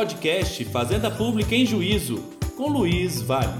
podcast Fazenda Pública em Juízo, com Luiz Vale.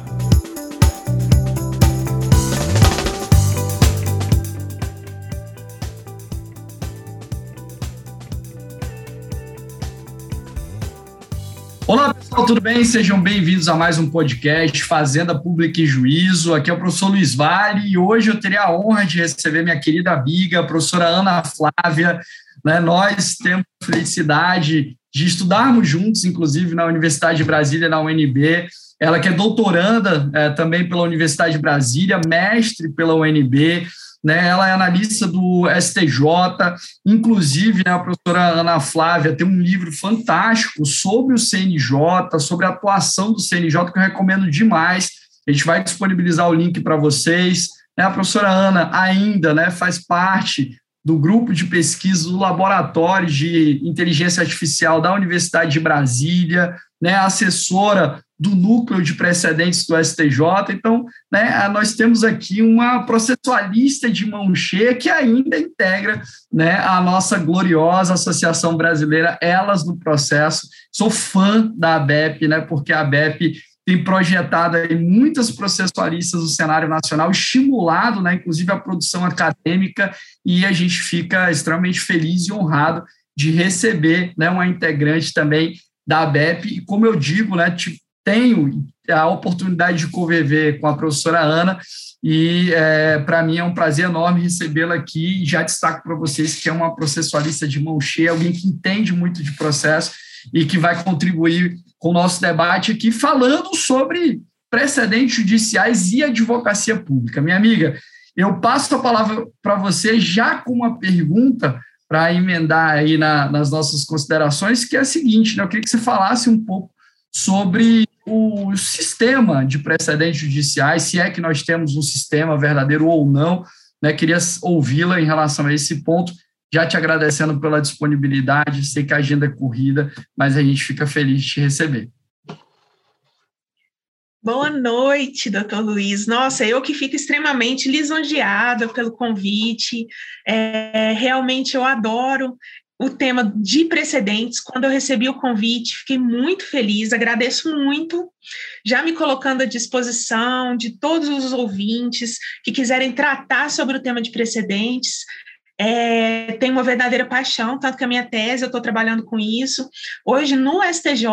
Olá, pessoal, tudo bem? Sejam bem-vindos a mais um podcast Fazenda Pública e Juízo. Aqui é o professor Luiz Vale e hoje eu teria a honra de receber minha querida amiga, a professora Ana Flávia. Né? Nós temos felicidade de estudarmos juntos, inclusive na Universidade de Brasília, na UNB. Ela que é doutoranda é, também pela Universidade de Brasília, mestre pela UNB, né? Ela é analista do STJ, inclusive né, a professora Ana Flávia tem um livro fantástico sobre o CNJ, sobre a atuação do CNJ, que eu recomendo demais. A gente vai disponibilizar o link para vocês. Né? A professora Ana ainda né, faz parte do grupo de pesquisa do Laboratório de Inteligência Artificial da Universidade de Brasília, né, assessora do núcleo de precedentes do STJ. Então, né, nós temos aqui uma processualista de mão cheia que ainda integra né, a nossa gloriosa Associação Brasileira Elas no Processo. Sou fã da ABEP, né, porque a ABEP tem projetado aí muitas processualistas do cenário nacional, estimulado, né, inclusive, a produção acadêmica, e a gente fica extremamente feliz e honrado de receber né, uma integrante também da ABEP, e como eu digo, né, tenho a oportunidade de conviver com a professora Ana, e é, para mim é um prazer enorme recebê-la aqui, já destaco para vocês que é uma processualista de mão cheia, alguém que entende muito de processo, e que vai contribuir com o nosso debate aqui, falando sobre precedentes judiciais e advocacia pública. Minha amiga, eu passo a palavra para você já com uma pergunta para emendar aí na, nas nossas considerações, que é a seguinte, né? eu queria que você falasse um pouco sobre o sistema de precedentes judiciais, se é que nós temos um sistema verdadeiro ou não, né? queria ouvi-la em relação a esse ponto, já te agradecendo pela disponibilidade, sei que a agenda é corrida, mas a gente fica feliz de te receber. Boa noite, doutor Luiz. Nossa, eu que fico extremamente lisonjeada pelo convite. É, realmente eu adoro o tema de precedentes. Quando eu recebi o convite, fiquei muito feliz, agradeço muito, já me colocando à disposição de todos os ouvintes que quiserem tratar sobre o tema de precedentes é, tenho uma verdadeira paixão, tanto que a minha tese eu estou trabalhando com isso. Hoje, no STJ,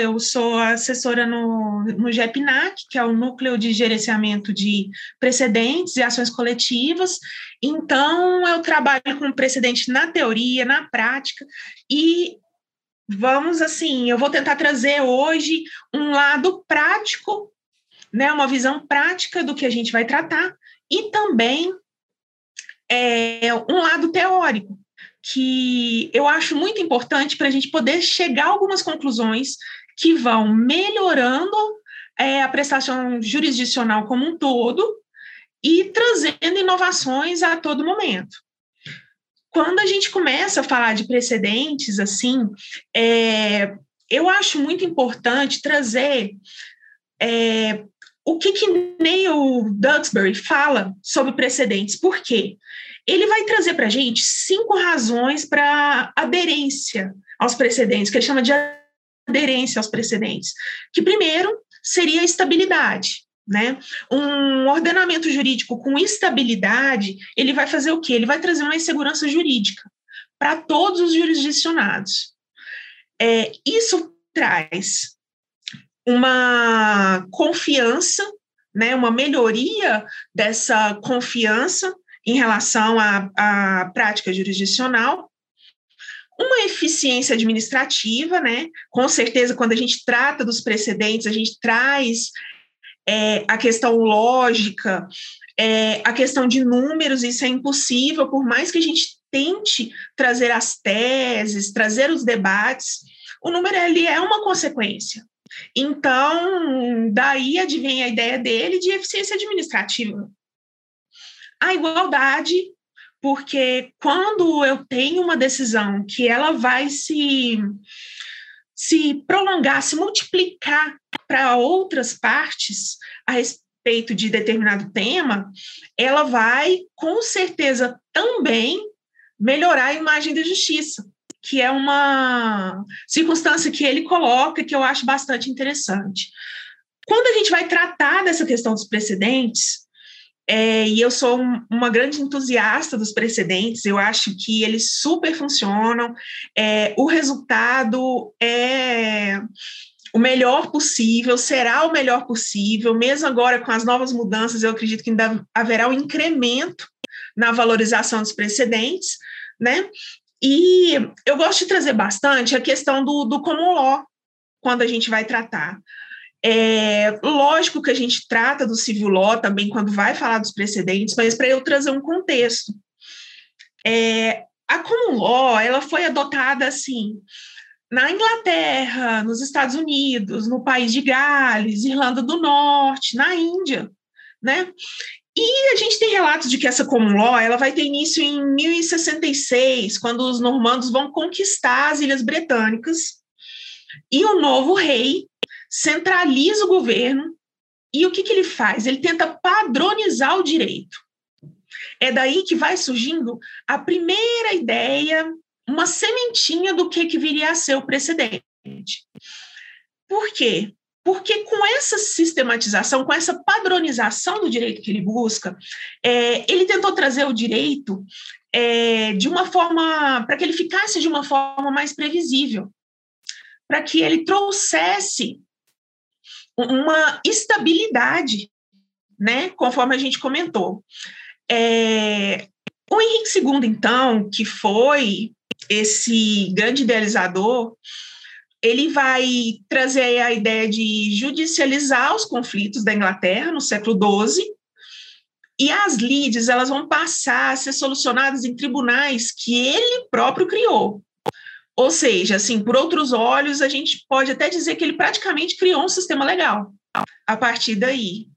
eu sou assessora no, no GEPNAC, que é o Núcleo de Gerenciamento de Precedentes e Ações Coletivas. Então, eu trabalho com precedente na teoria, na prática, e vamos assim, eu vou tentar trazer hoje um lado prático, né, uma visão prática do que a gente vai tratar, e também é, um lado teórico, que eu acho muito importante para a gente poder chegar a algumas conclusões que vão melhorando é, a prestação jurisdicional como um todo e trazendo inovações a todo momento. Quando a gente começa a falar de precedentes, assim, é, eu acho muito importante trazer é, o que, que Neil Duxbury fala sobre precedentes? Por quê? Ele vai trazer para a gente cinco razões para aderência aos precedentes, que ele chama de aderência aos precedentes. Que primeiro seria a estabilidade. Né? Um ordenamento jurídico com estabilidade, ele vai fazer o quê? Ele vai trazer uma insegurança jurídica para todos os jurisdicionados. É, isso traz uma confiança, né, uma melhoria dessa confiança em relação à, à prática jurisdicional, uma eficiência administrativa, né? Com certeza, quando a gente trata dos precedentes, a gente traz é, a questão lógica, é, a questão de números, isso é impossível, por mais que a gente tente trazer as teses, trazer os debates, o número ele é uma consequência, então, daí advém a ideia dele de eficiência administrativa. A igualdade, porque quando eu tenho uma decisão que ela vai se, se prolongar, se multiplicar para outras partes a respeito de determinado tema, ela vai, com certeza, também melhorar a imagem da justiça que é uma circunstância que ele coloca que eu acho bastante interessante. Quando a gente vai tratar dessa questão dos precedentes, é, e eu sou um, uma grande entusiasta dos precedentes, eu acho que eles super funcionam, é, o resultado é o melhor possível, será o melhor possível, mesmo agora com as novas mudanças, eu acredito que ainda haverá um incremento na valorização dos precedentes, né? E eu gosto de trazer bastante a questão do, do common law, quando a gente vai tratar. É, lógico que a gente trata do civil law também quando vai falar dos precedentes, mas para eu trazer um contexto. É, a common law, ela foi adotada assim, na Inglaterra, nos Estados Unidos, no país de Gales, Irlanda do Norte, na Índia, né? E a gente tem relatos de que essa common law ela vai ter início em 1066, quando os normandos vão conquistar as Ilhas Britânicas, e o novo rei centraliza o governo, e o que, que ele faz? Ele tenta padronizar o direito. É daí que vai surgindo a primeira ideia, uma sementinha do que, que viria a ser o precedente. Por quê? Porque com essa sistematização, com essa padronização do direito que ele busca, é, ele tentou trazer o direito é, de uma forma, para que ele ficasse de uma forma mais previsível, para que ele trouxesse uma estabilidade, né, conforme a gente comentou. É, o Henrique II, então, que foi esse grande idealizador, ele vai trazer a ideia de judicializar os conflitos da Inglaterra no século XII, e as lides elas vão passar a ser solucionadas em tribunais que ele próprio criou. Ou seja, assim, por outros olhos, a gente pode até dizer que ele praticamente criou um sistema legal a partir daí.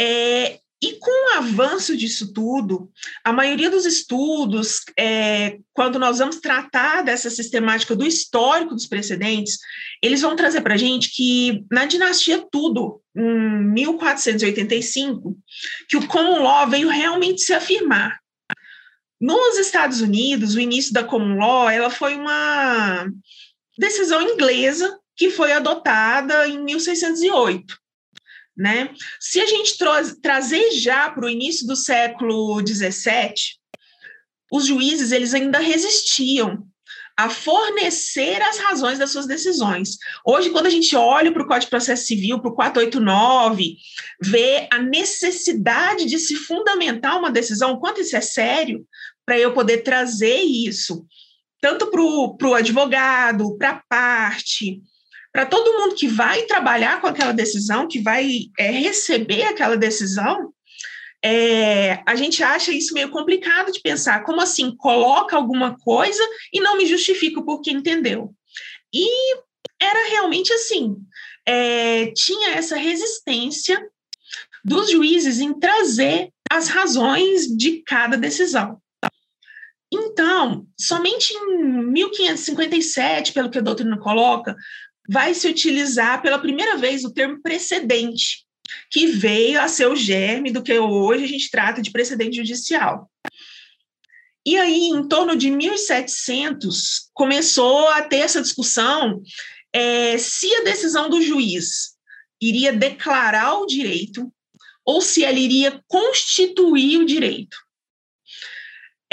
É, e com o avanço disso tudo, a maioria dos estudos, é, quando nós vamos tratar dessa sistemática do histórico dos precedentes, eles vão trazer para a gente que na dinastia Tudo, em 1485, que o common law veio realmente se afirmar. Nos Estados Unidos, o início da common law ela foi uma decisão inglesa que foi adotada em 1608 né? Se a gente tra trazer já para o início do século XVII, os juízes eles ainda resistiam a fornecer as razões das suas decisões. Hoje, quando a gente olha para o Código de Processo Civil, para o 489, vê a necessidade de se fundamentar uma decisão, quanto isso é sério, para eu poder trazer isso, tanto para o advogado, para a parte, para todo mundo que vai trabalhar com aquela decisão, que vai é, receber aquela decisão, é, a gente acha isso meio complicado de pensar. Como assim? Coloca alguma coisa e não me justifica porque entendeu. E era realmente assim. É, tinha essa resistência dos juízes em trazer as razões de cada decisão. Então, somente em 1557, pelo que a doutrina coloca, vai se utilizar pela primeira vez o termo precedente, que veio a ser o germe do que hoje a gente trata de precedente judicial. E aí, em torno de 1700, começou a ter essa discussão é, se a decisão do juiz iria declarar o direito ou se ela iria constituir o direito.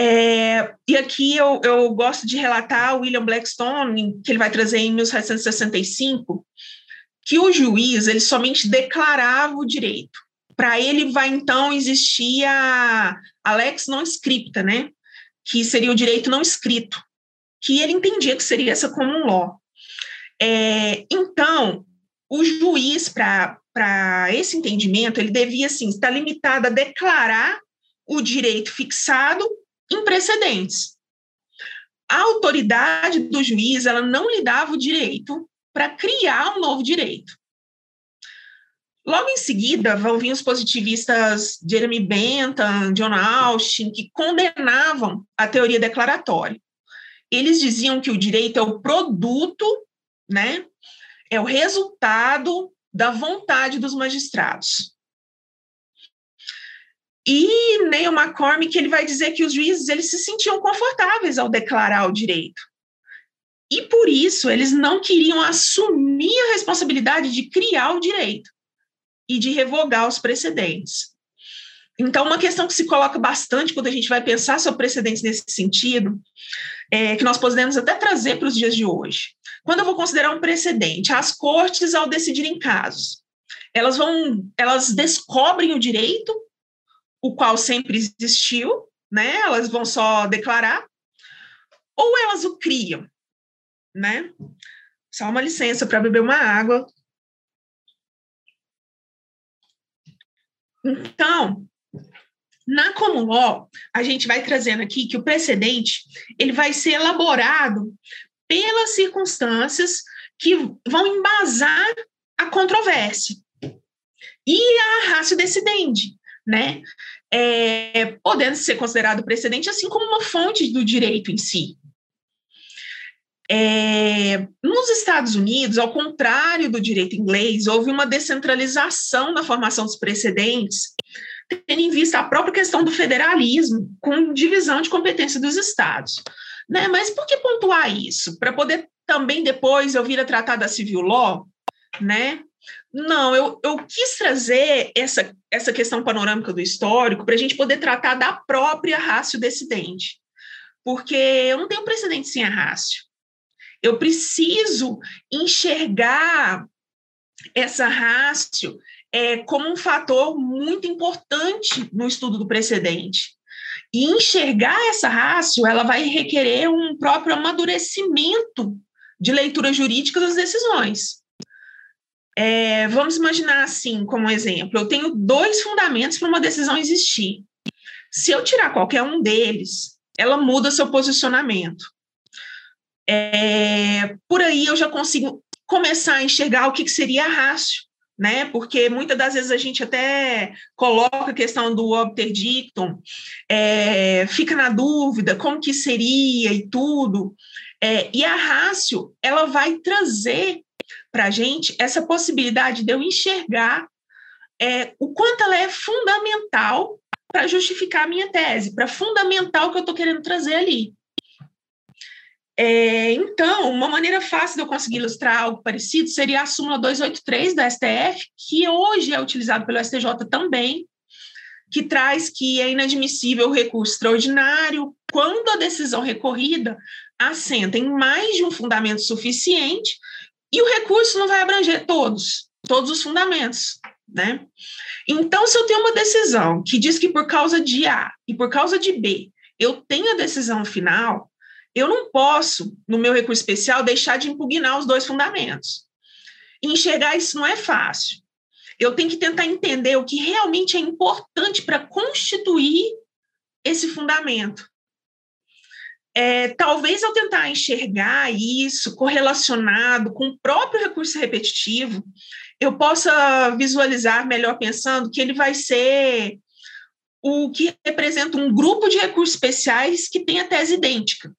É, e aqui eu, eu gosto de relatar o William Blackstone, que ele vai trazer em 1765, que o juiz ele somente declarava o direito. Para ele vai então existir a, lex non scripta, né? que seria o direito não escrito, que ele entendia que seria essa common law. É, então, o juiz, para esse entendimento, ele devia assim, estar limitado a declarar o direito fixado em precedentes. A autoridade do juiz ela não lhe dava o direito para criar um novo direito. Logo em seguida, vão vir os positivistas Jeremy Bentham, John Austin, que condenavam a teoria declaratória. Eles diziam que o direito é o produto, né, é o resultado da vontade dos magistrados. E Neil McCormick ele vai dizer que os juízes eles se sentiam confortáveis ao declarar o direito. E por isso eles não queriam assumir a responsabilidade de criar o direito e de revogar os precedentes. Então, uma questão que se coloca bastante quando a gente vai pensar sobre precedentes nesse sentido, é, que nós podemos até trazer para os dias de hoje. Quando eu vou considerar um precedente, as cortes, ao decidirem casos, elas vão, elas descobrem o direito, o qual sempre existiu, né? Elas vão só declarar, ou elas o criam, né? Só uma licença para beber uma água. Então, na common law, a gente vai trazendo aqui que o precedente ele vai ser elaborado pelas circunstâncias que vão embasar a controvérsia e a ratio decidendi, né? É, podendo ser considerado precedente assim como uma fonte do direito em si. É, nos Estados Unidos, ao contrário do direito inglês, houve uma descentralização na formação dos precedentes tendo em vista a própria questão do federalismo, com divisão de competência dos estados. Né? Mas por que pontuar isso? Para poder também depois eu vir a tratar da civil law, né? Não, eu, eu quis trazer essa, essa questão panorâmica do histórico para a gente poder tratar da própria rácio decidente, porque eu não tenho precedente sem a rácio. Eu preciso enxergar essa rácio é, como um fator muito importante no estudo do precedente. E enxergar essa rácio, ela vai requerer um próprio amadurecimento de leitura jurídica das decisões. É, vamos imaginar assim, como exemplo, eu tenho dois fundamentos para uma decisão existir. Se eu tirar qualquer um deles, ela muda seu posicionamento. É, por aí eu já consigo começar a enxergar o que, que seria rácio né? Porque muitas das vezes a gente até coloca a questão do obter dictum, é, fica na dúvida como que seria e tudo. É, e a rácio, ela vai trazer para a gente essa possibilidade de eu enxergar é, o quanto ela é fundamental para justificar a minha tese, para fundamentar o que eu estou querendo trazer ali. É, então, uma maneira fácil de eu conseguir ilustrar algo parecido seria a súmula 283 da STF, que hoje é utilizado pelo STJ também, que traz que é inadmissível o recurso extraordinário quando a decisão recorrida assenta em mais de um fundamento suficiente e o recurso não vai abranger todos, todos os fundamentos, né? Então, se eu tenho uma decisão que diz que por causa de A e por causa de B eu tenho a decisão final, eu não posso, no meu recurso especial, deixar de impugnar os dois fundamentos. Enxergar isso não é fácil. Eu tenho que tentar entender o que realmente é importante para constituir esse fundamento. É, talvez eu tentar enxergar isso correlacionado com o próprio recurso repetitivo, eu possa visualizar melhor pensando que ele vai ser o que representa um grupo de recursos especiais que tem a tese idêntica.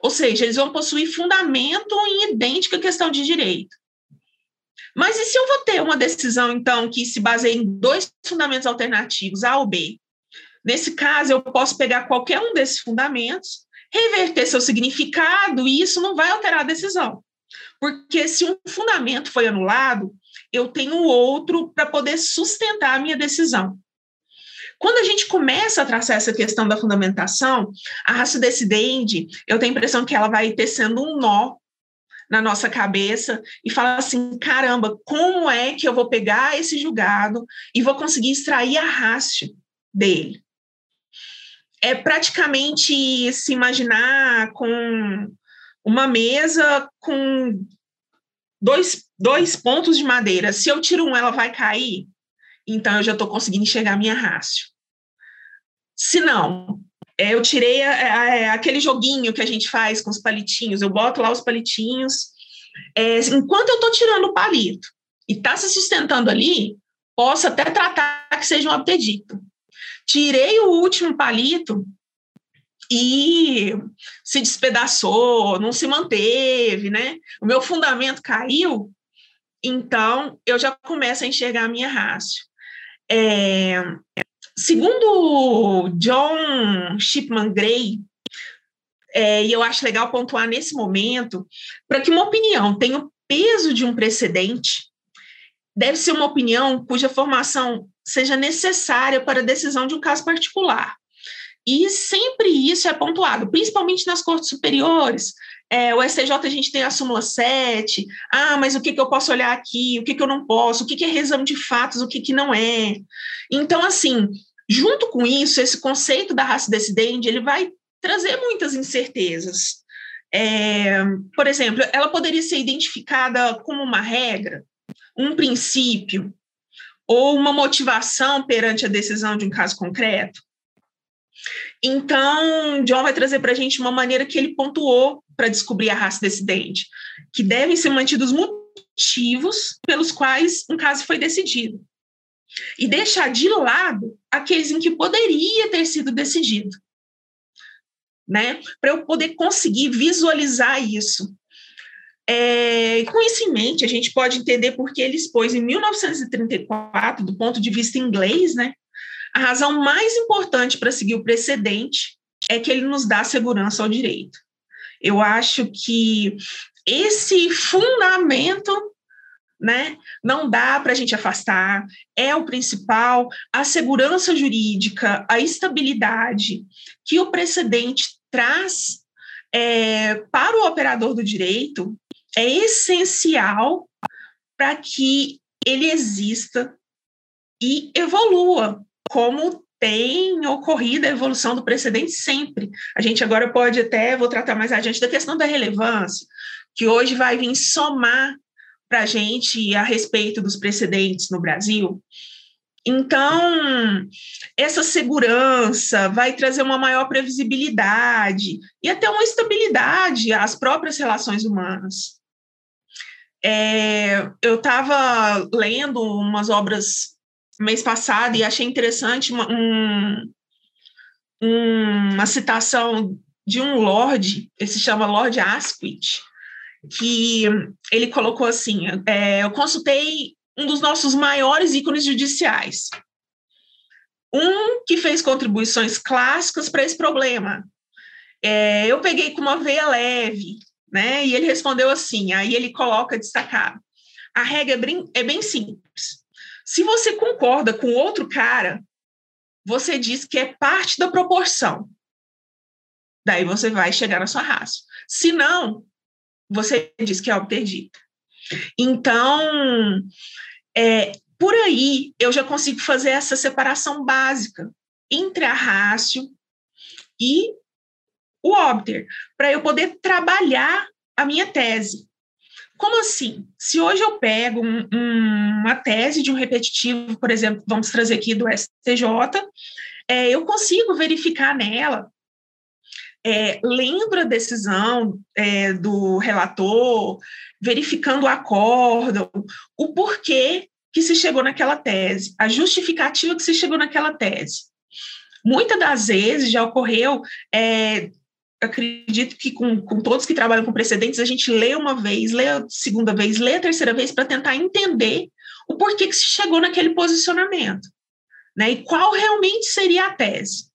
Ou seja, eles vão possuir fundamento em idêntica questão de direito. Mas e se eu vou ter uma decisão, então, que se baseia em dois fundamentos alternativos, A ou B? Nesse caso, eu posso pegar qualquer um desses fundamentos, reverter seu significado, e isso não vai alterar a decisão. Porque se um fundamento foi anulado, eu tenho outro para poder sustentar a minha decisão. Quando a gente começa a traçar essa questão da fundamentação, a raça decidente, eu tenho a impressão que ela vai tecendo um nó na nossa cabeça e fala assim: caramba, como é que eu vou pegar esse julgado e vou conseguir extrair a rácio dele? É praticamente se imaginar com uma mesa com dois, dois pontos de madeira. Se eu tiro um, ela vai cair? então eu já estou conseguindo enxergar a minha rácio. Se não, é, eu tirei a, a, é, aquele joguinho que a gente faz com os palitinhos, eu boto lá os palitinhos. É, enquanto eu estou tirando o palito e está se sustentando ali, posso até tratar que seja um apetito. Tirei o último palito e se despedaçou, não se manteve, né? O meu fundamento caiu, então eu já começo a enxergar a minha rácio. É, Segundo John Shipman Gray, é, e eu acho legal pontuar nesse momento, para que uma opinião tenha o peso de um precedente, deve ser uma opinião cuja formação seja necessária para a decisão de um caso particular. E sempre isso é pontuado, principalmente nas cortes superiores. É, o STJ a gente tem a súmula 7, ah, mas o que, que eu posso olhar aqui, o que, que eu não posso, o que, que é resumo de fatos, o que, que não é. Então, assim, junto com isso, esse conceito da raça decidente, ele vai trazer muitas incertezas. É, por exemplo, ela poderia ser identificada como uma regra, um princípio, ou uma motivação perante a decisão de um caso concreto. Então, John vai trazer para a gente uma maneira que ele pontuou para descobrir a raça decidente, que devem ser mantidos motivos pelos quais um caso foi decidido. E deixar de lado aqueles em que poderia ter sido decidido né? Para eu poder conseguir visualizar isso. É, com isso em mente, a gente pode entender porque ele expôs em 1934, do ponto de vista inglês, né? A razão mais importante para seguir o precedente é que ele nos dá segurança ao direito. Eu acho que esse fundamento né? Não dá para a gente afastar, é o principal, a segurança jurídica, a estabilidade que o precedente traz é, para o operador do direito é essencial para que ele exista e evolua, como tem ocorrido a evolução do precedente sempre. A gente agora pode até, vou tratar mais adiante da questão da relevância, que hoje vai vir somar para a gente a respeito dos precedentes no Brasil. Então, essa segurança vai trazer uma maior previsibilidade e até uma estabilidade às próprias relações humanas. É, eu estava lendo umas obras mês passado e achei interessante uma, um, uma citação de um lord, ele se chama Lord Asquith, que ele colocou assim: é, eu consultei um dos nossos maiores ícones judiciais, um que fez contribuições clássicas para esse problema. É, eu peguei com uma veia leve, né? E ele respondeu assim: aí ele coloca destacado. A regra é bem, é bem simples. Se você concorda com outro cara, você diz que é parte da proporção. Daí você vai chegar na sua raça. Se não, você diz que é dito. Então, é, por aí eu já consigo fazer essa separação básica entre a rácio e o óbter, para eu poder trabalhar a minha tese. Como assim? Se hoje eu pego um, um, uma tese de um repetitivo, por exemplo, vamos trazer aqui do STJ, é, eu consigo verificar nela é, lendo a decisão é, do relator, verificando o acórdão, o porquê que se chegou naquela tese, a justificativa que se chegou naquela tese. Muitas das vezes já ocorreu, é, acredito que com, com todos que trabalham com precedentes, a gente lê uma vez, lê a segunda vez, lê a terceira vez para tentar entender o porquê que se chegou naquele posicionamento. Né, e qual realmente seria a tese.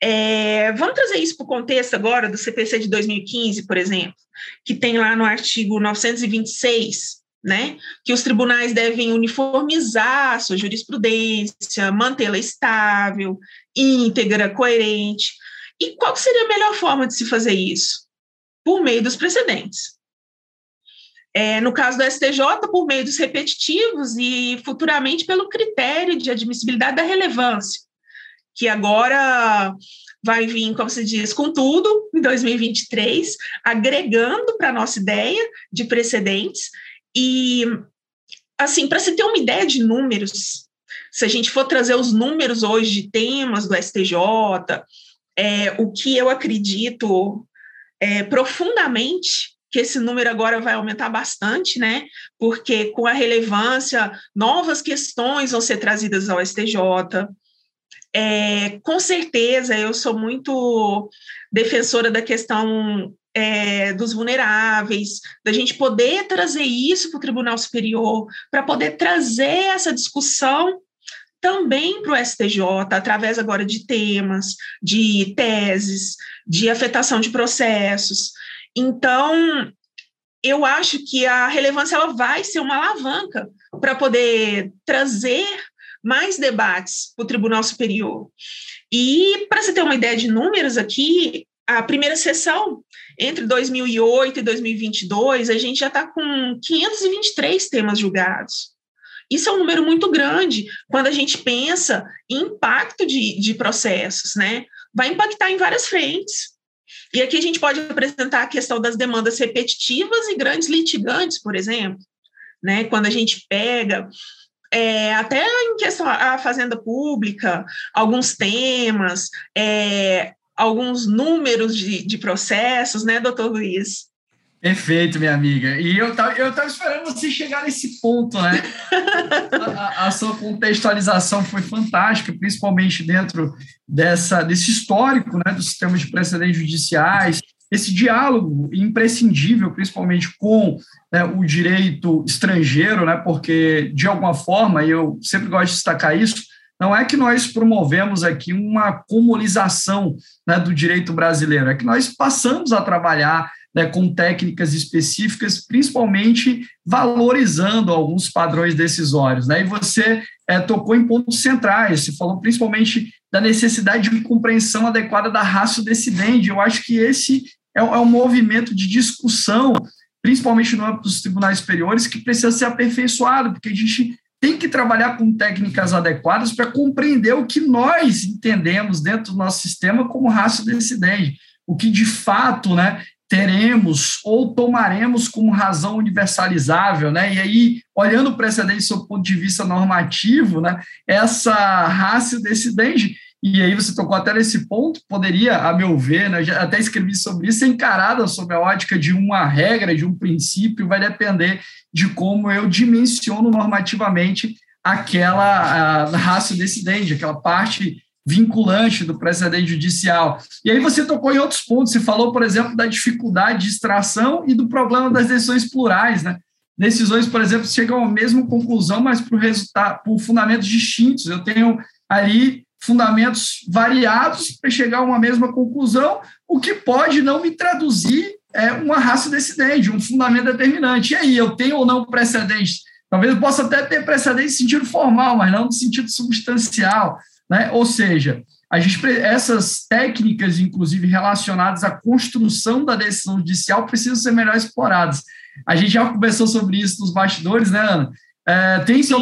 É, vamos trazer isso para o contexto agora do CPC de 2015, por exemplo, que tem lá no artigo 926, né, que os tribunais devem uniformizar sua jurisprudência, mantê-la estável, íntegra, coerente. E qual seria a melhor forma de se fazer isso? Por meio dos precedentes. É, no caso do STJ, por meio dos repetitivos e futuramente pelo critério de admissibilidade da relevância que agora vai vir, como se diz, com tudo em 2023, agregando para a nossa ideia de precedentes. E, assim, para se ter uma ideia de números, se a gente for trazer os números hoje de temas do STJ, é, o que eu acredito é, profundamente que esse número agora vai aumentar bastante, né? Porque com a relevância, novas questões vão ser trazidas ao STJ, é, com certeza, eu sou muito defensora da questão é, dos vulneráveis, da gente poder trazer isso para o Tribunal Superior, para poder trazer essa discussão também para o STJ, através agora de temas, de teses, de afetação de processos. Então, eu acho que a relevância ela vai ser uma alavanca para poder trazer mais debates para o Tribunal Superior. E, para você ter uma ideia de números aqui, a primeira sessão, entre 2008 e 2022, a gente já está com 523 temas julgados. Isso é um número muito grande quando a gente pensa em impacto de, de processos, né? Vai impactar em várias frentes. E aqui a gente pode apresentar a questão das demandas repetitivas e grandes litigantes, por exemplo. Né? Quando a gente pega é, até em questão a fazenda pública, alguns temas, é, alguns números de, de processos, né, doutor Luiz? Perfeito, minha amiga. E eu estava eu tava esperando você chegar nesse ponto, né? a, a, sua contextualização foi fantástica, principalmente dentro dessa, desse histórico né, dos sistemas de precedentes judiciais, esse diálogo imprescindível, principalmente com né, o direito estrangeiro, né, porque, de alguma forma, e eu sempre gosto de destacar isso, não é que nós promovemos aqui uma comunização né, do direito brasileiro, é que nós passamos a trabalhar né, com técnicas específicas, principalmente valorizando alguns padrões decisórios. Né? E você é, tocou em pontos centrais, você falou principalmente da necessidade de compreensão adequada da raça decidente. Eu acho que esse é, é um movimento de discussão, principalmente no âmbito dos tribunais superiores, que precisa ser aperfeiçoado, porque a gente tem que trabalhar com técnicas adequadas para compreender o que nós entendemos dentro do nosso sistema como raça decidente, o que de fato né, teremos ou tomaremos como razão universalizável, né? E aí, olhando o precedente do ponto de vista normativo, né, essa raça decidente e aí você tocou até nesse ponto, poderia, a meu ver, né, já até escrevi sobre isso, encarada sob a ótica de uma regra, de um princípio, vai depender de como eu dimensiono normativamente aquela raça decidente, aquela parte vinculante do precedente judicial. E aí você tocou em outros pontos, você falou, por exemplo, da dificuldade de extração e do problema das decisões plurais, né? Decisões, por exemplo, chegam à mesma conclusão, mas por resultado, por fundamentos distintos. Eu tenho ali fundamentos variados para chegar a uma mesma conclusão, o que pode não me traduzir é, uma raça decidente, um fundamento determinante. E aí, eu tenho ou não precedente? Talvez eu possa até ter precedente em sentido formal, mas não no sentido substancial. Né? Ou seja, a gente, essas técnicas, inclusive relacionadas à construção da decisão judicial, precisam ser melhor exploradas. A gente já conversou sobre isso nos bastidores, né, Ana? É, tem seu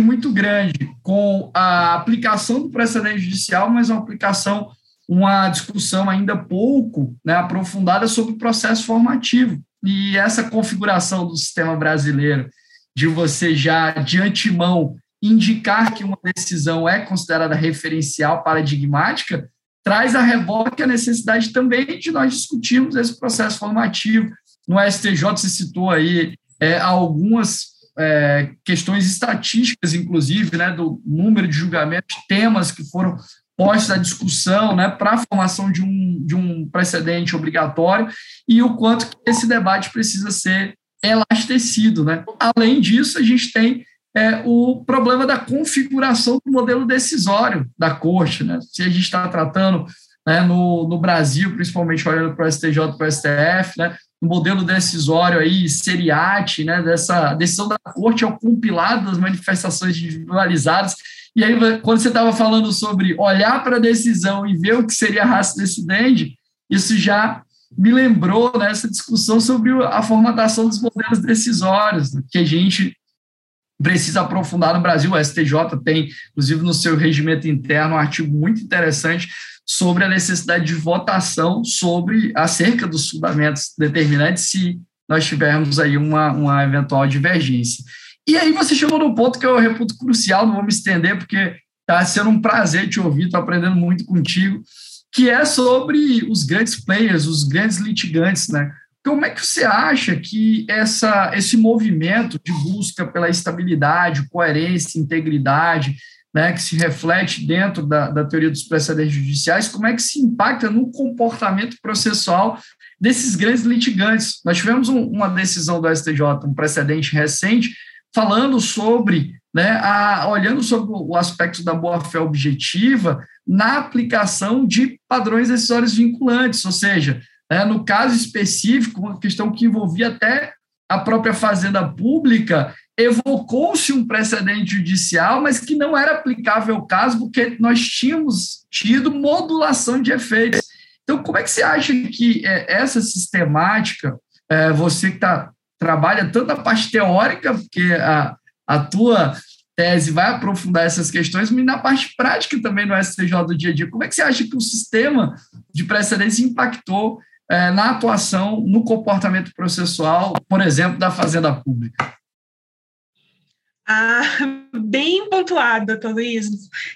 muito grande com a aplicação do precedente judicial, mas uma aplicação, uma discussão ainda pouco né, aprofundada sobre o processo formativo. E essa configuração do sistema brasileiro, de você já de antemão indicar que uma decisão é considerada referencial paradigmática, traz a reboque a necessidade também de nós discutirmos esse processo formativo. No STJ, você citou aí é, algumas é, questões estatísticas, inclusive, né, do número de julgamentos, temas que foram postos à discussão né, para a formação de um, de um precedente obrigatório e o quanto esse debate precisa ser elastecido. Né? Além disso, a gente tem é, o problema da configuração do modelo decisório da Corte. Né? Se a gente está tratando né, no, no Brasil, principalmente olhando para o STJ para o STF, né, no modelo decisório aí, seriate, né, dessa decisão da corte ao compilado das manifestações individualizadas. E aí, quando você estava falando sobre olhar para a decisão e ver o que seria a raça decidente, isso já me lembrou nessa né, discussão sobre a formatação dos modelos decisórios, né, que a gente precisa aprofundar no Brasil. O STJ tem, inclusive, no seu regimento interno, um artigo muito interessante sobre a necessidade de votação sobre acerca dos fundamentos determinantes se nós tivermos aí uma, uma eventual divergência. E aí você chegou no ponto que eu reputo crucial, não vou me estender, porque está sendo um prazer te ouvir, estou aprendendo muito contigo, que é sobre os grandes players, os grandes litigantes, né? Como é que você acha que essa, esse movimento de busca pela estabilidade, coerência, integridade, né, que se reflete dentro da, da teoria dos precedentes judiciais, como é que se impacta no comportamento processual desses grandes litigantes. Nós tivemos um, uma decisão do STJ, um precedente recente, falando sobre né, a, olhando sobre o aspecto da boa-fé objetiva na aplicação de padrões decisórios vinculantes, ou seja, né, no caso específico, uma questão que envolvia até a própria fazenda pública, evocou-se um precedente judicial, mas que não era aplicável ao caso, porque nós tínhamos tido modulação de efeitos. Então, como é que você acha que é, essa sistemática, é, você que tá, trabalha tanto a parte teórica, porque a, a tua tese vai aprofundar essas questões, mas na parte prática também no STJ do dia a dia, como é que você acha que o sistema de precedência impactou é, na atuação, no comportamento processual, por exemplo, da Fazenda Pública? Ah, bem pontuado, doutor Luiz.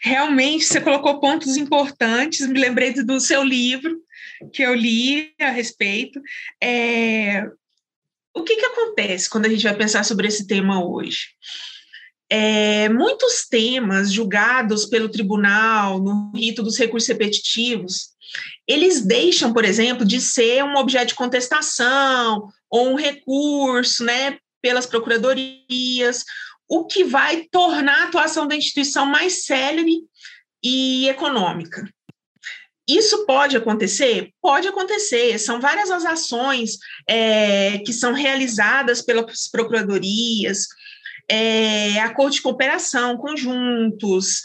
Realmente, você colocou pontos importantes. Me lembrei do seu livro, que eu li a respeito. É, o que, que acontece quando a gente vai pensar sobre esse tema hoje? É, muitos temas julgados pelo tribunal no rito dos recursos repetitivos, eles deixam, por exemplo, de ser um objeto de contestação ou um recurso, né, pelas procuradorias, o que vai tornar a atuação da instituição mais célere e econômica. Isso pode acontecer? Pode acontecer. São várias as ações é, que são realizadas pelas procuradorias, é, acordo de cooperação, conjuntos,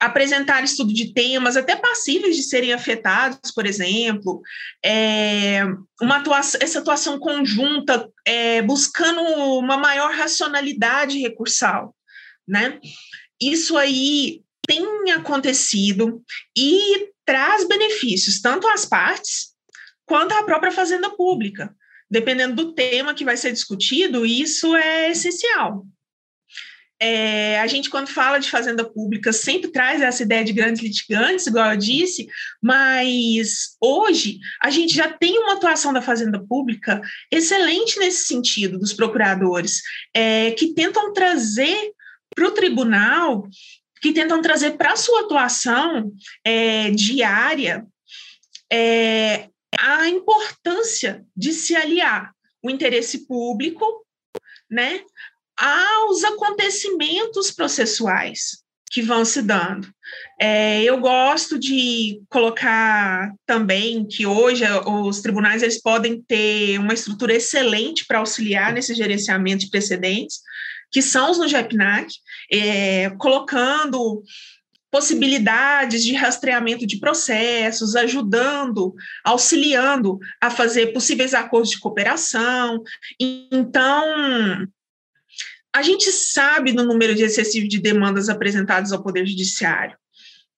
apresentar estudo de temas até passíveis de serem afetados, por exemplo, é, uma atuação, essa atuação conjunta é, buscando uma maior racionalidade recursal, né? Isso aí tem acontecido e traz benefícios tanto às partes quanto à própria fazenda pública. Dependendo do tema que vai ser discutido, isso é essencial. É, a gente, quando fala de fazenda pública, sempre traz essa ideia de grandes litigantes, igual eu disse, mas hoje a gente já tem uma atuação da fazenda pública excelente nesse sentido, dos procuradores, é, que tentam trazer para o tribunal, que tentam trazer para a sua atuação é, diária é, a importância de se aliar o interesse público né, aos acontecimentos processuais que vão se dando. É, eu gosto de colocar também que hoje os tribunais eles podem ter uma estrutura excelente para auxiliar nesse gerenciamento de precedentes, que são os no GEPNAC, é, colocando possibilidades de rastreamento de processos, ajudando, auxiliando a fazer possíveis acordos de cooperação. Então, a gente sabe do número de excessivo de demandas apresentadas ao Poder Judiciário.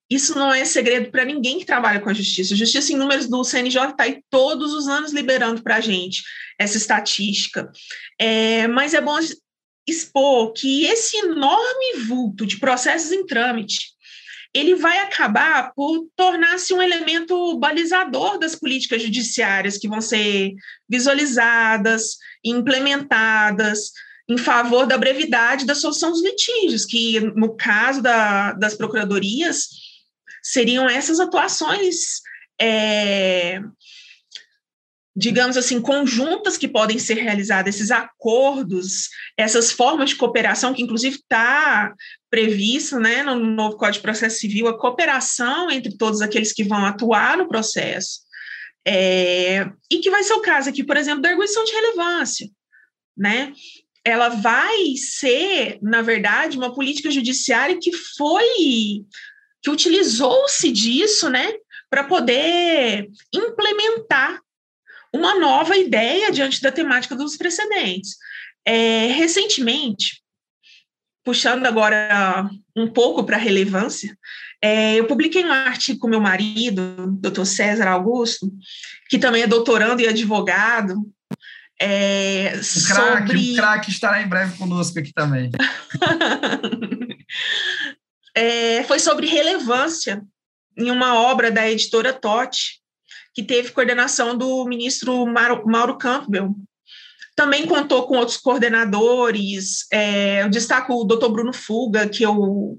Isso não é segredo para ninguém que trabalha com a justiça. A justiça em números do CNJ está aí todos os anos liberando para a gente essa estatística. É, mas é bom expor que esse enorme vulto de processos em trâmite ele vai acabar por tornar-se um elemento balizador das políticas judiciárias que vão ser visualizadas, implementadas, em favor da brevidade da solução dos litígios, que no caso da, das procuradorias seriam essas atuações, é, digamos assim, conjuntas que podem ser realizadas, esses acordos, essas formas de cooperação, que inclusive está prevista né, no novo Código de Processo Civil, a cooperação entre todos aqueles que vão atuar no processo. É, e que vai ser o caso aqui, por exemplo, da arguição de relevância. Né? Ela vai ser, na verdade, uma política judiciária que foi, que utilizou-se disso, né, para poder implementar uma nova ideia diante da temática dos precedentes. É, recentemente, puxando agora um pouco para a relevância, é, eu publiquei um artigo com meu marido, doutor César Augusto, que também é doutorando e advogado, é, o craque, sobre... o craque estará em breve conosco aqui também. é, foi sobre relevância em uma obra da editora Totti, que teve coordenação do ministro Mauro, Campbell. Também contou com outros coordenadores. É, eu destaco o doutor Bruno Fuga, que eu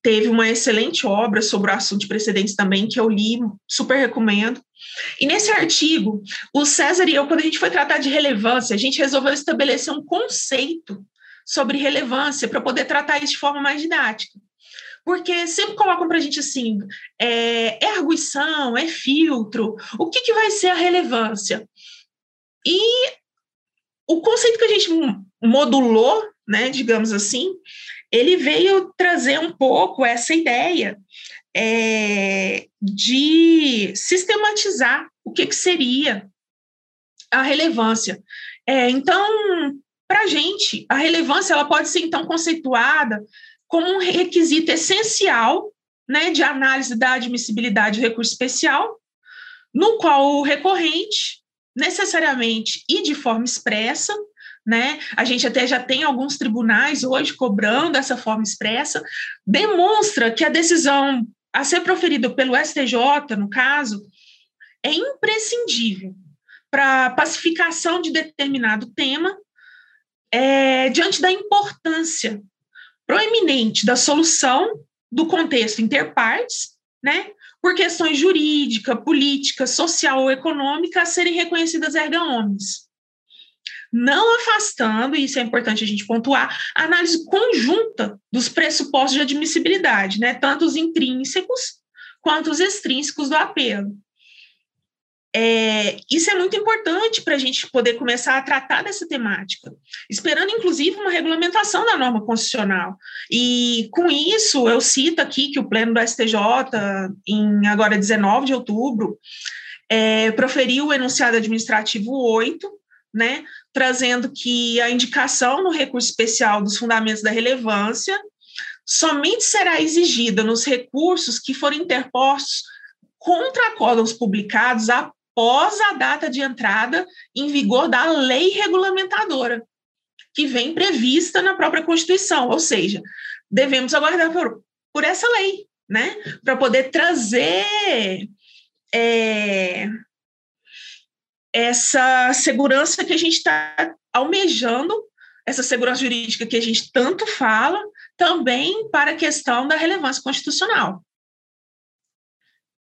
teve uma excelente obra sobre o assunto de precedentes também, que eu li, super recomendo. E nesse artigo, o César e eu, quando a gente foi tratar de relevância, a gente resolveu estabelecer um conceito sobre relevância para poder tratar isso de forma mais didática. Porque sempre colocam para a gente assim: é, é, arguição, é filtro, o que, que vai ser a relevância? E o conceito que a gente modulou, né, digamos assim, ele veio trazer um pouco essa ideia é, de sistematizar o que, que seria a relevância. É, então, para a gente, a relevância ela pode ser então conceituada como um requisito essencial né, de análise da admissibilidade do recurso especial, no qual o recorrente, necessariamente e de forma expressa, né? A gente até já tem alguns tribunais hoje cobrando essa forma expressa, demonstra que a decisão a ser proferida pelo STJ, no caso, é imprescindível para pacificação de determinado tema, é, diante da importância proeminente da solução do contexto interpartes, né, por questões jurídica, política, social ou econômica a serem reconhecidas erga omnes. Não afastando, e isso é importante a gente pontuar, a análise conjunta dos pressupostos de admissibilidade, né, tanto os intrínsecos quanto os extrínsecos do apelo. É, isso é muito importante para a gente poder começar a tratar dessa temática, esperando inclusive uma regulamentação da norma constitucional. E com isso, eu cito aqui que o Pleno do STJ, em agora 19 de outubro, é, proferiu o enunciado administrativo 8, né, trazendo que a indicação no recurso especial dos fundamentos da relevância somente será exigida nos recursos que forem interpostos contra acordos publicados após a data de entrada em vigor da lei regulamentadora, que vem prevista na própria Constituição, ou seja, devemos aguardar por, por essa lei, né, para poder trazer é, essa segurança que a gente está almejando, essa segurança jurídica que a gente tanto fala, também para a questão da relevância constitucional.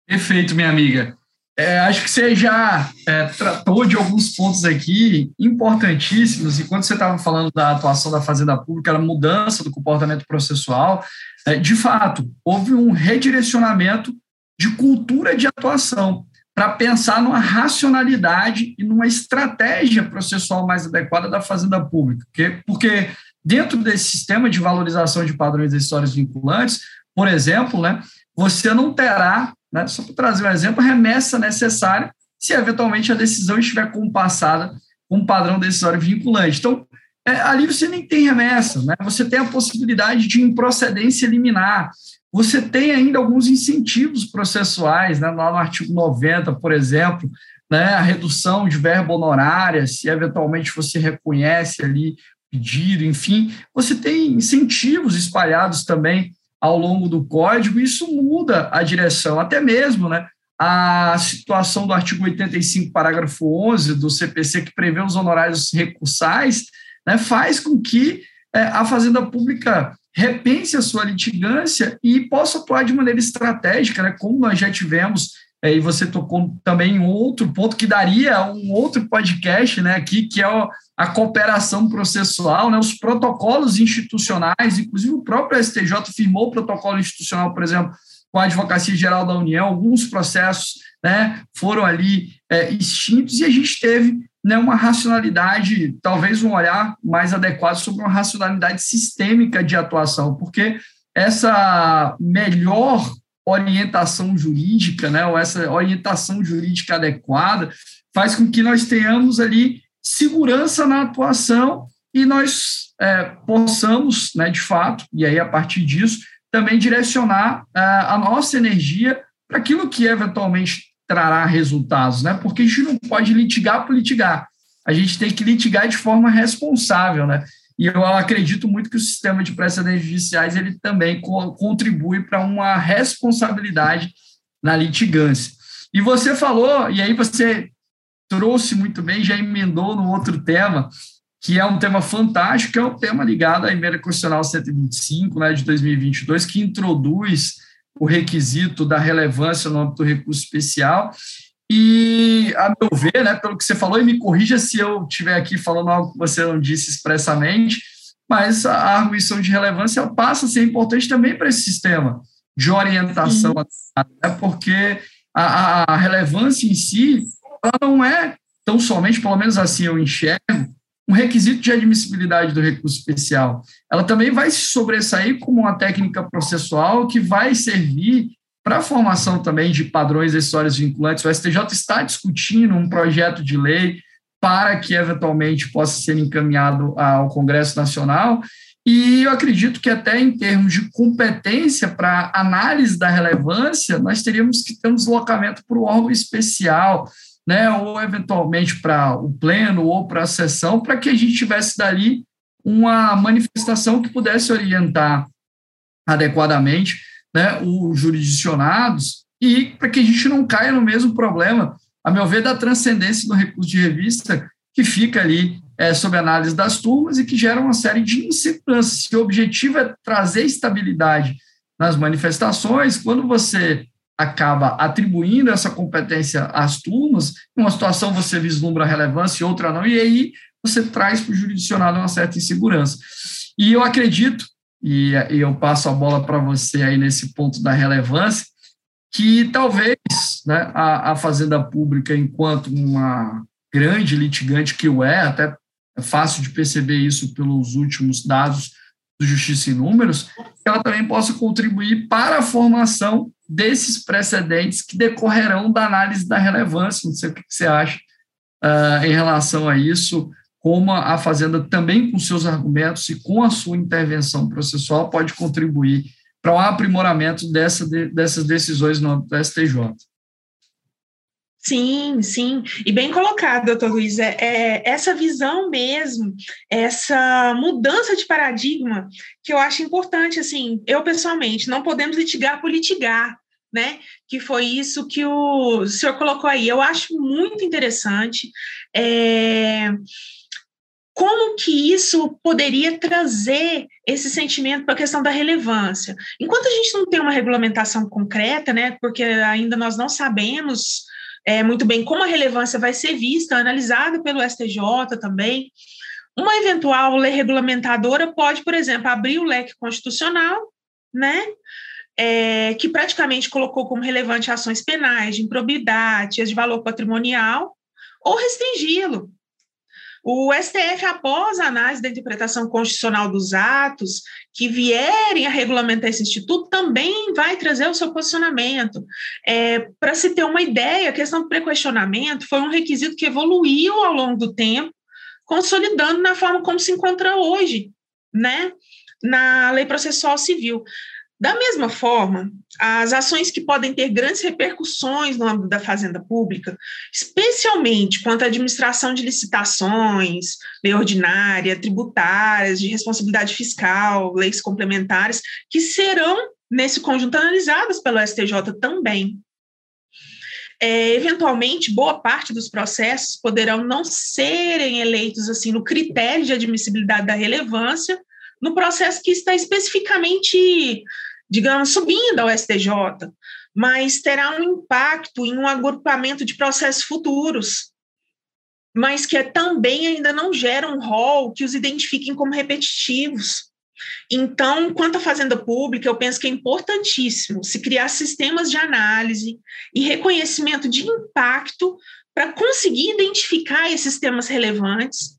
Perfeito, minha amiga. É, acho que você já é, tratou de alguns pontos aqui importantíssimos, e quando você estava falando da atuação da Fazenda Pública, a mudança do comportamento processual, é, de fato, houve um redirecionamento de cultura de atuação para pensar numa racionalidade e numa estratégia processual mais adequada da Fazenda Pública. Porque, porque dentro desse sistema de valorização de padrões decisórios vinculantes, por exemplo, né, você não terá né? Só para trazer um exemplo, remessa necessária se eventualmente a decisão estiver compassada com um padrão decisório vinculante. Então, é, ali você nem tem remessa, né? você tem a possibilidade de improcedência liminar, você tem ainda alguns incentivos processuais, né? lá no artigo 90, por exemplo, né? a redução de verba honorária, se eventualmente você reconhece ali pedido, enfim, você tem incentivos espalhados também ao longo do código, isso muda a direção, até mesmo, né? A situação do artigo 85, parágrafo 11 do CPC, que prevê os honorários recursais, né, faz com que é, a Fazenda Pública repense a sua litigância e possa atuar de maneira estratégica, né, como nós já tivemos, é, e você tocou também em outro ponto que daria um outro podcast né, aqui, que é a cooperação processual, né, os protocolos institucionais, inclusive o próprio STJ firmou o protocolo institucional, por exemplo, com a Advocacia Geral da União, alguns processos né, foram ali é, extintos e a gente teve né, uma racionalidade, talvez um olhar mais adequado sobre uma racionalidade sistêmica de atuação, porque essa melhor orientação jurídica, né, ou essa orientação jurídica adequada, faz com que nós tenhamos ali segurança na atuação e nós é, possamos, né, de fato, e aí a partir disso, também direcionar é, a nossa energia para aquilo que eventualmente trará resultados, né? Porque a gente não pode litigar por litigar. A gente tem que litigar de forma responsável, né? E eu acredito muito que o sistema de precedentes judiciais ele também co contribui para uma responsabilidade na litigância. E você falou, e aí você trouxe muito bem, já emendou no outro tema, que é um tema fantástico, que é o um tema ligado à emenda constitucional 125, né, de 2022, que introduz o requisito da relevância no âmbito do recurso especial. E, a meu ver, né, pelo que você falou, e me corrija se eu estiver aqui falando algo que você não disse expressamente, mas a arguição de relevância passa a ser importante também para esse sistema de orientação, né? porque a, a, relevância em si ela não é tão somente, pelo menos assim eu enxergo, um requisito de admissibilidade do recurso especial. Ela também vai se sobressair como uma técnica processual que vai servir para a formação também de padrões decisórios vinculantes. O STJ está discutindo um projeto de lei para que eventualmente possa ser encaminhado ao Congresso Nacional. E eu acredito que até em termos de competência para análise da relevância, nós teríamos que ter um deslocamento para o órgão especial, né, ou eventualmente para o pleno ou para a sessão, para que a gente tivesse dali uma manifestação que pudesse orientar adequadamente né, os jurisdicionados e para que a gente não caia no mesmo problema a meu ver, da transcendência do recurso de revista que fica ali é, sob análise das turmas e que gera uma série de inseguranças. Se o objetivo é trazer estabilidade nas manifestações, quando você acaba atribuindo essa competência às turmas, em uma situação você vislumbra relevância e outra não, e aí você traz para o jurisdicionado uma certa insegurança. E eu acredito, e eu passo a bola para você aí nesse ponto da relevância, que talvez né, a, a Fazenda Pública, enquanto uma grande litigante que o é, até é fácil de perceber isso pelos últimos dados do Justiça em Números, ela também possa contribuir para a formação desses precedentes que decorrerão da análise da relevância. Não sei o que você acha uh, em relação a isso, como a Fazenda também com seus argumentos e com a sua intervenção processual pode contribuir para o aprimoramento dessa, dessas decisões no, do STJ. Sim, sim, e bem colocado, doutor Luiz, é, é, essa visão mesmo, essa mudança de paradigma que eu acho importante, assim, eu pessoalmente, não podemos litigar por litigar, né, que foi isso que o senhor colocou aí, eu acho muito interessante, é, como que isso poderia trazer esse sentimento para a questão da relevância. Enquanto a gente não tem uma regulamentação concreta, né, porque ainda nós não sabemos é, muito bem. Como a relevância vai ser vista, analisada pelo STJ também, uma eventual lei regulamentadora pode, por exemplo, abrir o leque constitucional, né, é, que praticamente colocou como relevante ações penais, de improbidade, as de valor patrimonial, ou restringi-lo, o STF, após a análise da interpretação constitucional dos atos que vierem a regulamentar esse instituto, também vai trazer o seu posicionamento. É, Para se ter uma ideia, a questão do prequestionamento foi um requisito que evoluiu ao longo do tempo, consolidando na forma como se encontra hoje, né? na lei processual civil. Da mesma forma, as ações que podem ter grandes repercussões no âmbito da fazenda pública, especialmente quanto à administração de licitações, lei ordinária, tributárias, de responsabilidade fiscal, leis complementares, que serão, nesse conjunto, analisadas pelo STJ também. É, eventualmente, boa parte dos processos poderão não serem eleitos assim no critério de admissibilidade da relevância, no processo que está especificamente digamos, subindo ao STJ, mas terá um impacto em um agrupamento de processos futuros, mas que também ainda não gera um rol que os identifiquem como repetitivos. Então, quanto à fazenda pública, eu penso que é importantíssimo se criar sistemas de análise e reconhecimento de impacto para conseguir identificar esses temas relevantes,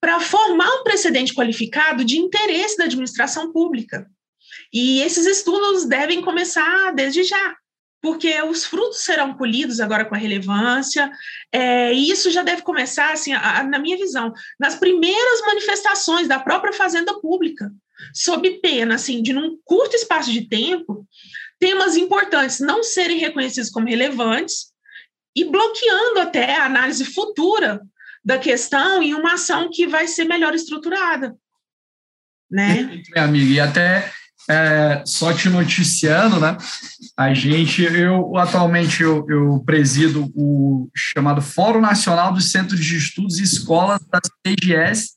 para formar um precedente qualificado de interesse da administração pública. E esses estudos devem começar desde já, porque os frutos serão colhidos agora com a relevância, é, e isso já deve começar, assim, a, a, na minha visão, nas primeiras manifestações da própria fazenda pública, sob pena, assim, de num curto espaço de tempo, temas importantes não serem reconhecidos como relevantes e bloqueando até a análise futura da questão em uma ação que vai ser melhor estruturada. Né? Minha amiga, e até é, só te noticiando, né? A gente, eu atualmente eu, eu, presido o chamado Fórum Nacional dos Centros de Estudos e Escolas da CGS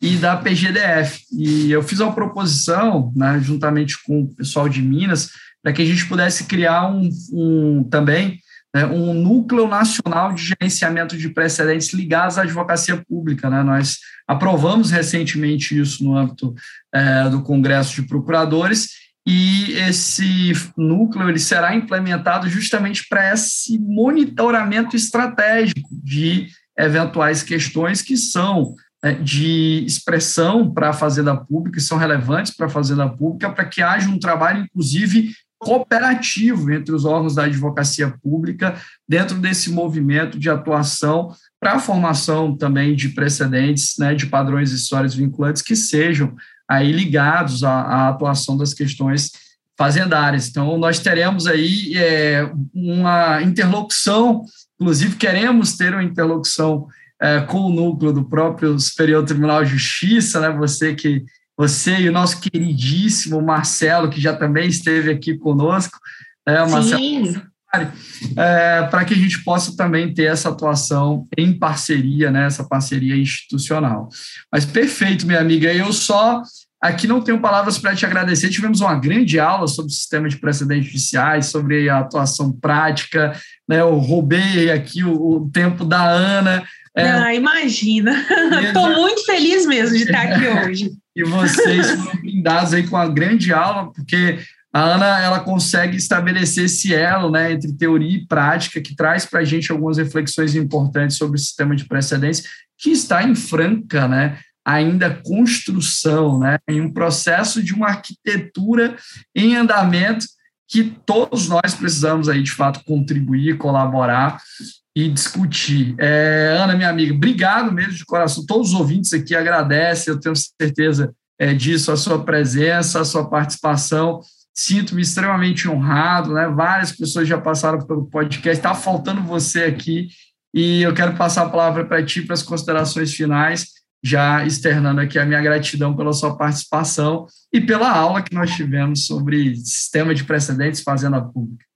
e da PGDF. E eu fiz uma proposição, né, juntamente com o pessoal de Minas, para que a gente pudesse criar um, um também né, um núcleo nacional de gerenciamento de precedentes ligados à advocacia pública. Né? Nós aprovamos recentemente isso no âmbito é, do Congresso de Procuradores e esse núcleo ele será implementado justamente para esse monitoramento estratégico de eventuais questões que são é, de expressão para a Fazenda Pública, que são relevantes para a Fazenda Pública, para que haja um trabalho, inclusive, cooperativo entre os órgãos da advocacia pública dentro desse movimento de atuação para a formação também de precedentes, né, de padrões histórias vinculantes que sejam aí ligados à, à atuação das questões fazendárias. Então, nós teremos aí é, uma interlocução, inclusive queremos ter uma interlocução é, com o núcleo do próprio Superior Tribunal de Justiça, né, você que você e o nosso queridíssimo Marcelo, que já também esteve aqui conosco, é, Marcelo, é, para que a gente possa também ter essa atuação em parceria, né, essa parceria institucional. Mas perfeito, minha amiga, eu só aqui não tenho palavras para te agradecer. Tivemos uma grande aula sobre o sistema de precedentes judiciais, sobre a atuação prática, né, eu roubei aqui o, o tempo da Ana, é. Ah, imagina. Estou muito feliz mesmo de estar aqui hoje. E vocês foram brindados aí com a grande aula, porque a Ana ela consegue estabelecer esse elo né, entre teoria e prática, que traz para a gente algumas reflexões importantes sobre o sistema de precedência, que está em franca, né, ainda construção, né, em um processo de uma arquitetura em andamento que todos nós precisamos aí de fato contribuir, colaborar e discutir. É, Ana, minha amiga, obrigado mesmo de coração. Todos os ouvintes aqui agradecem, eu tenho certeza é, disso, a sua presença, a sua participação. Sinto-me extremamente honrado, né? Várias pessoas já passaram pelo podcast, está faltando você aqui, e eu quero passar a palavra para ti para as considerações finais, já externando aqui a minha gratidão pela sua participação e pela aula que nós tivemos sobre sistema de precedentes fazenda pública.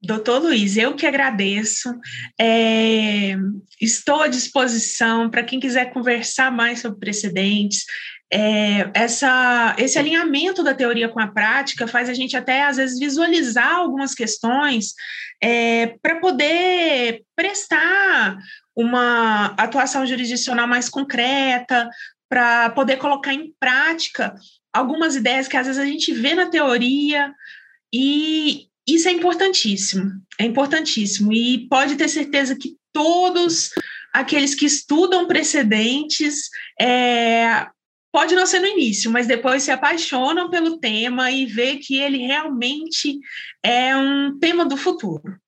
Doutor Luiz, eu que agradeço. É, estou à disposição para quem quiser conversar mais sobre precedentes. É, essa, esse alinhamento da teoria com a prática faz a gente até, às vezes, visualizar algumas questões é, para poder prestar uma atuação jurisdicional mais concreta, para poder colocar em prática algumas ideias que, às vezes, a gente vê na teoria e, isso é importantíssimo, é importantíssimo. E pode ter certeza que todos aqueles que estudam precedentes, é, pode não ser no início, mas depois se apaixonam pelo tema e vê que ele realmente é um tema do futuro.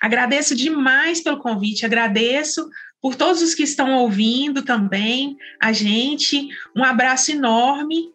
Agradeço demais pelo convite, agradeço por todos os que estão ouvindo também a gente. Um abraço enorme.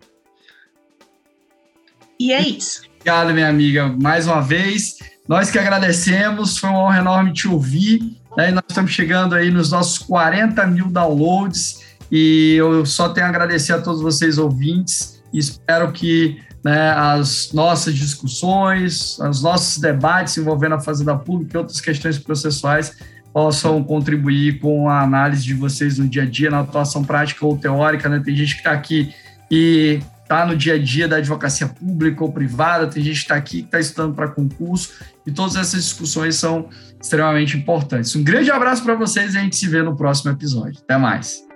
E é isso. Obrigado, minha amiga, mais uma vez. Nós que agradecemos, foi uma honra enorme te ouvir. Né? Nós estamos chegando aí nos nossos 40 mil downloads e eu só tenho a agradecer a todos vocês ouvintes e espero que né, as nossas discussões, os nossos debates envolvendo a Fazenda Pública e outras questões processuais possam contribuir com a análise de vocês no dia a dia, na atuação prática ou teórica. Né? Tem gente que está aqui e está no dia a dia da advocacia pública ou privada, tem gente que está aqui que está estudando para concurso, e todas essas discussões são extremamente importantes. Um grande abraço para vocês e a gente se vê no próximo episódio. Até mais.